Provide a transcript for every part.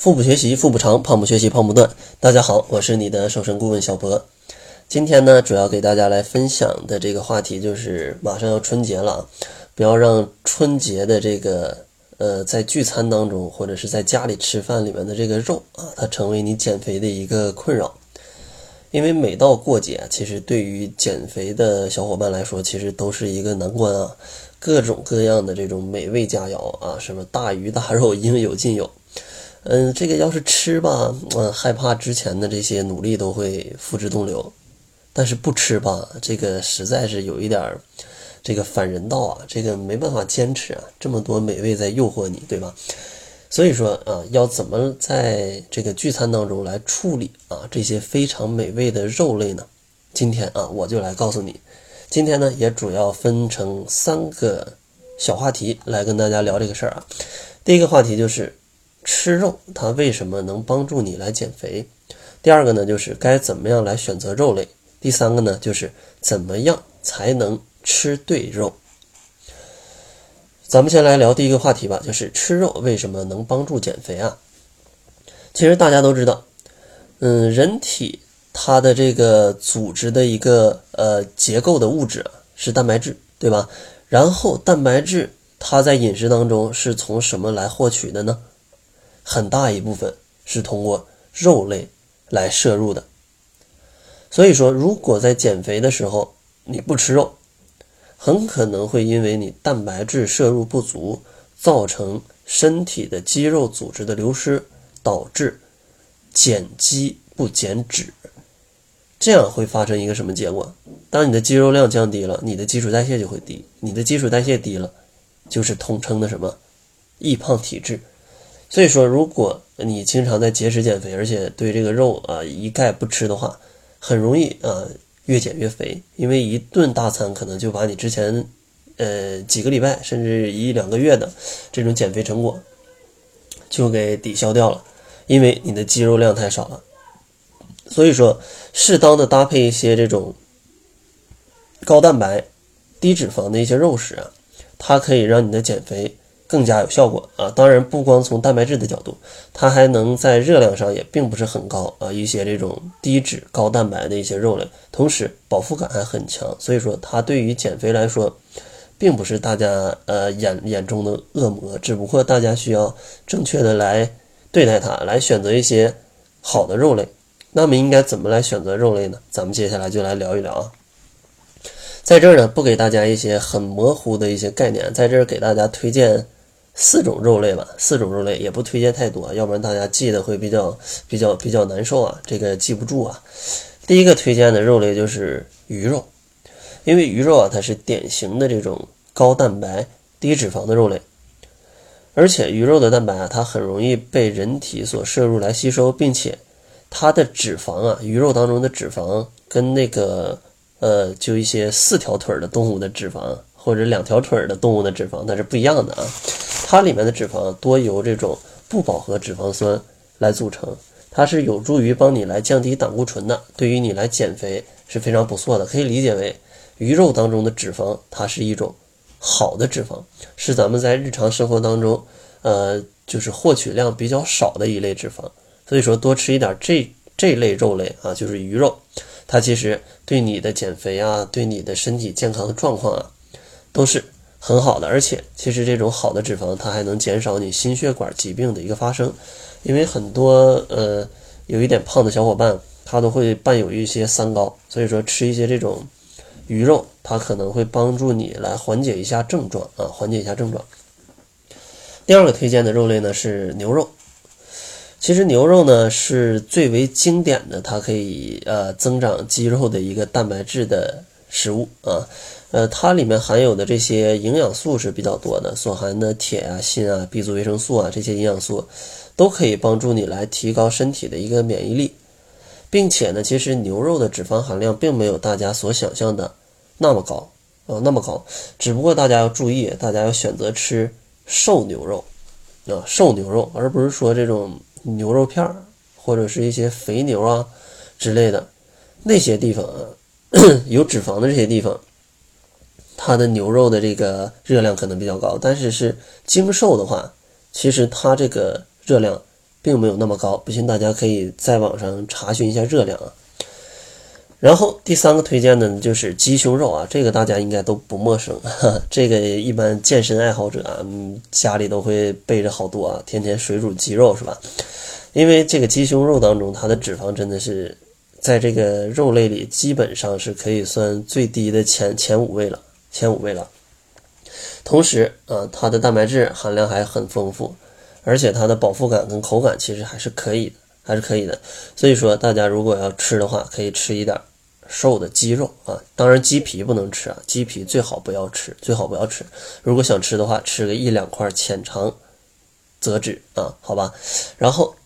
腹部学习腹部长，胖不学习胖不断。大家好，我是你的瘦身顾问小博。今天呢，主要给大家来分享的这个话题就是马上要春节了啊，不要让春节的这个呃在聚餐当中或者是在家里吃饭里面的这个肉啊，它成为你减肥的一个困扰。因为每到过节，其实对于减肥的小伙伴来说，其实都是一个难关啊。各种各样的这种美味佳肴啊，什么大鱼大肉应有尽有。嗯，这个要是吃吧，嗯，害怕之前的这些努力都会付之东流；但是不吃吧，这个实在是有一点儿这个反人道啊，这个没办法坚持啊，这么多美味在诱惑你，对吧？所以说啊，要怎么在这个聚餐当中来处理啊这些非常美味的肉类呢？今天啊，我就来告诉你。今天呢，也主要分成三个小话题来跟大家聊这个事儿啊。第一个话题就是。吃肉它为什么能帮助你来减肥？第二个呢，就是该怎么样来选择肉类？第三个呢，就是怎么样才能吃对肉？咱们先来聊第一个话题吧，就是吃肉为什么能帮助减肥啊？其实大家都知道，嗯，人体它的这个组织的一个呃结构的物质啊是蛋白质，对吧？然后蛋白质它在饮食当中是从什么来获取的呢？很大一部分是通过肉类来摄入的，所以说，如果在减肥的时候你不吃肉，很可能会因为你蛋白质摄入不足，造成身体的肌肉组织的流失，导致减肌不减脂。这样会发生一个什么结果？当你的肌肉量降低了，你的基础代谢就会低，你的基础代谢低了，就是统称的什么易胖体质。所以说，如果你经常在节食减肥，而且对这个肉啊一概不吃的话，很容易啊越减越肥，因为一顿大餐可能就把你之前呃几个礼拜甚至一两个月的这种减肥成果就给抵消掉了，因为你的肌肉量太少了。所以说，适当的搭配一些这种高蛋白、低脂肪的一些肉食啊，它可以让你的减肥。更加有效果啊！当然，不光从蛋白质的角度，它还能在热量上也并不是很高啊。一些这种低脂高蛋白的一些肉类，同时饱腹感还很强，所以说它对于减肥来说，并不是大家呃眼眼中的恶魔。只不过大家需要正确的来对待它，来选择一些好的肉类。那么应该怎么来选择肉类呢？咱们接下来就来聊一聊啊。在这儿呢，不给大家一些很模糊的一些概念，在这儿给大家推荐。四种肉类吧，四种肉类也不推荐太多，要不然大家记得会比较比较比较难受啊，这个记不住啊。第一个推荐的肉类就是鱼肉，因为鱼肉啊，它是典型的这种高蛋白、低脂肪的肉类，而且鱼肉的蛋白啊，它很容易被人体所摄入来吸收，并且它的脂肪啊，鱼肉当中的脂肪跟那个呃，就一些四条腿的动物的脂肪或者两条腿的动物的脂肪，那是不一样的啊。它里面的脂肪多由这种不饱和脂肪酸来组成，它是有助于帮你来降低胆固醇的，对于你来减肥是非常不错的。可以理解为鱼肉当中的脂肪，它是一种好的脂肪，是咱们在日常生活当中，呃，就是获取量比较少的一类脂肪。所以说，多吃一点这这类肉类啊，就是鱼肉，它其实对你的减肥啊，对你的身体健康的状况啊，都是。很好的，而且其实这种好的脂肪，它还能减少你心血管疾病的一个发生，因为很多呃有一点胖的小伙伴，他都会伴有一些三高，所以说吃一些这种鱼肉，它可能会帮助你来缓解一下症状啊，缓解一下症状。第二个推荐的肉类呢是牛肉，其实牛肉呢是最为经典的，它可以呃增长肌肉的一个蛋白质的食物啊。呃，它里面含有的这些营养素是比较多的，所含的铁啊、锌啊、B 族维生素啊这些营养素，都可以帮助你来提高身体的一个免疫力，并且呢，其实牛肉的脂肪含量并没有大家所想象的那么高啊，那么高。只不过大家要注意，大家要选择吃瘦牛肉啊，瘦牛肉，而不是说这种牛肉片儿或者是一些肥牛啊之类的那些地方啊，有脂肪的这些地方。它的牛肉的这个热量可能比较高，但是是精瘦的话，其实它这个热量并没有那么高。不信大家可以在网上查询一下热量啊。然后第三个推荐的呢就是鸡胸肉啊，这个大家应该都不陌生，这个一般健身爱好者啊，家里都会备着好多啊，天天水煮鸡肉是吧？因为这个鸡胸肉当中，它的脂肪真的是在这个肉类里基本上是可以算最低的前前五位了，前五位了。同时啊，它的蛋白质含量还很丰富，而且它的饱腹感跟口感其实还是可以的，还是可以的。所以说，大家如果要吃的话，可以吃一点。瘦的鸡肉啊，当然鸡皮不能吃啊，鸡皮最好不要吃，最好不要吃。如果想吃的话，吃个一两块浅尝辄止啊，好吧。然后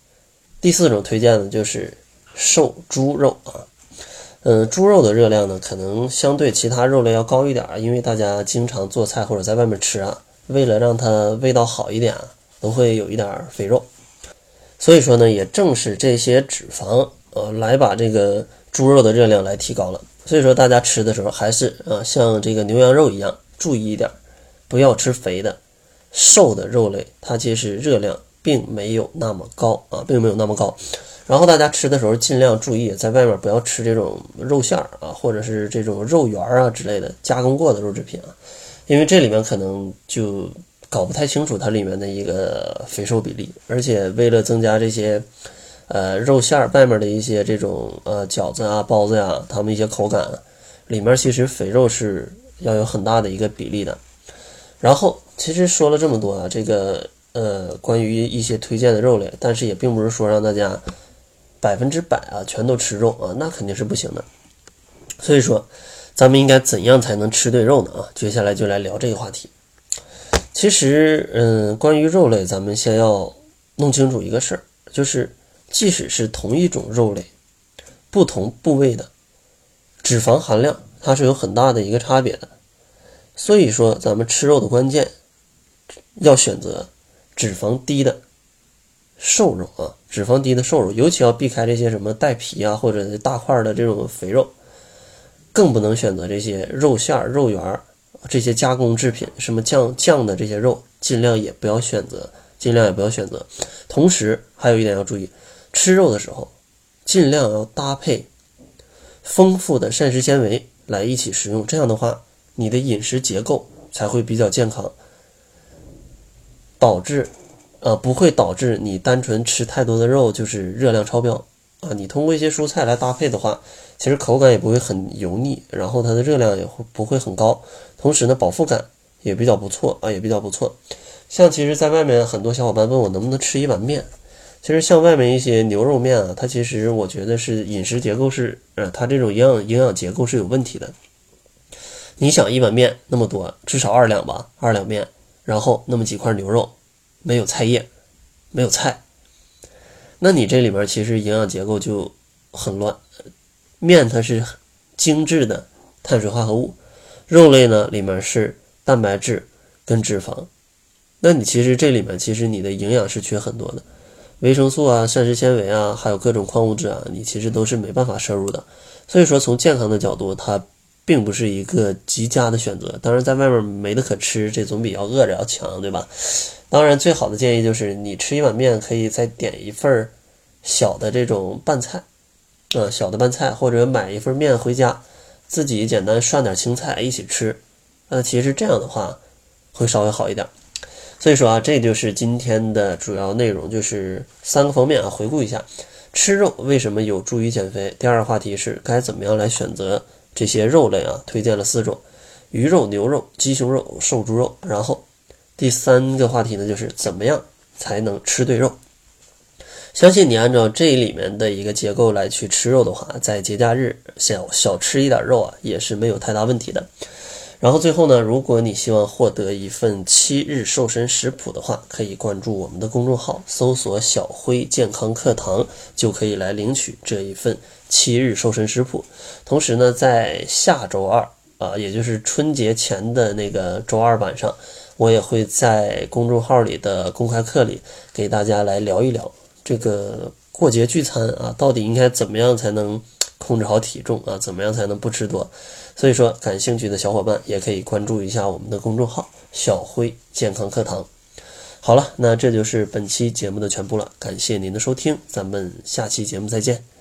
第四种推荐的就是瘦猪肉啊，嗯，猪肉的热量呢，可能相对其他肉类要高一点，因为大家经常做菜或者在外面吃啊，为了让它味道好一点啊，都会有一点肥肉。所以说呢，也正是这些脂肪呃，来把这个。猪肉的热量来提高了，所以说大家吃的时候还是啊，像这个牛羊肉一样，注意一点，不要吃肥的、瘦的肉类，它其实热量并没有那么高啊，并没有那么高。然后大家吃的时候尽量注意，在外面不要吃这种肉馅儿啊，或者是这种肉圆啊之类的加工过的肉制品啊，因为这里面可能就搞不太清楚它里面的一个肥瘦比例，而且为了增加这些。呃，肉馅儿外面的一些这种呃饺子啊、包子呀，它们一些口感，里面其实肥肉是要有很大的一个比例的。然后，其实说了这么多啊，这个呃关于一些推荐的肉类，但是也并不是说让大家百分之百啊全都吃肉啊，那肯定是不行的。所以说，咱们应该怎样才能吃对肉呢？啊，接下来就来聊这个话题。其实，嗯，关于肉类，咱们先要弄清楚一个事儿，就是。即使是同一种肉类，不同部位的脂肪含量，它是有很大的一个差别的。所以说，咱们吃肉的关键要选择脂肪低的瘦肉啊，脂肪低的瘦肉，尤其要避开这些什么带皮啊或者是大块的这种肥肉，更不能选择这些肉馅儿、肉圆儿这些加工制品，什么酱酱的这些肉，尽量也不要选择，尽量也不要选择。同时，还有一点要注意。吃肉的时候，尽量要搭配丰富的膳食纤维来一起食用，这样的话，你的饮食结构才会比较健康，导致呃不会导致你单纯吃太多的肉就是热量超标啊。你通过一些蔬菜来搭配的话，其实口感也不会很油腻，然后它的热量也会不会很高，同时呢饱腹感也比较不错啊，也比较不错。像其实，在外面很多小伙伴问我能不能吃一碗面。其实像外面一些牛肉面啊，它其实我觉得是饮食结构是，呃，它这种营养营养结构是有问题的。你想一碗面那么多，至少二两吧，二两面，然后那么几块牛肉，没有菜叶，没有菜，那你这里面其实营养结构就很乱。面它是精致的碳水化合物，肉类呢里面是蛋白质跟脂肪，那你其实这里面其实你的营养是缺很多的。维生素啊、膳食纤维啊，还有各种矿物质啊，你其实都是没办法摄入的。所以说，从健康的角度，它并不是一个极佳的选择。当然，在外面没得可吃，这总比要饿着要强，对吧？当然，最好的建议就是你吃一碗面，可以再点一份小的这种拌菜，啊，小的拌菜，或者买一份面回家，自己简单涮点青菜一起吃。呃，其实这样的话会稍微好一点。所以说啊，这就是今天的主要内容，就是三个方面啊。回顾一下，吃肉为什么有助于减肥？第二个话题是该怎么样来选择这些肉类啊？推荐了四种：鱼肉、牛肉、鸡胸肉、瘦猪肉。然后第三个话题呢，就是怎么样才能吃对肉？相信你按照这里面的一个结构来去吃肉的话，在节假日小小吃一点肉啊，也是没有太大问题的。然后最后呢，如果你希望获得一份七日瘦身食谱的话，可以关注我们的公众号，搜索“小辉健康课堂”，就可以来领取这一份七日瘦身食谱。同时呢，在下周二啊，也就是春节前的那个周二晚上，我也会在公众号里的公开课里给大家来聊一聊这个过节聚餐啊，到底应该怎么样才能控制好体重啊，怎么样才能不吃多。所以说，感兴趣的小伙伴也可以关注一下我们的公众号“小辉健康课堂”。好了，那这就是本期节目的全部了，感谢您的收听，咱们下期节目再见。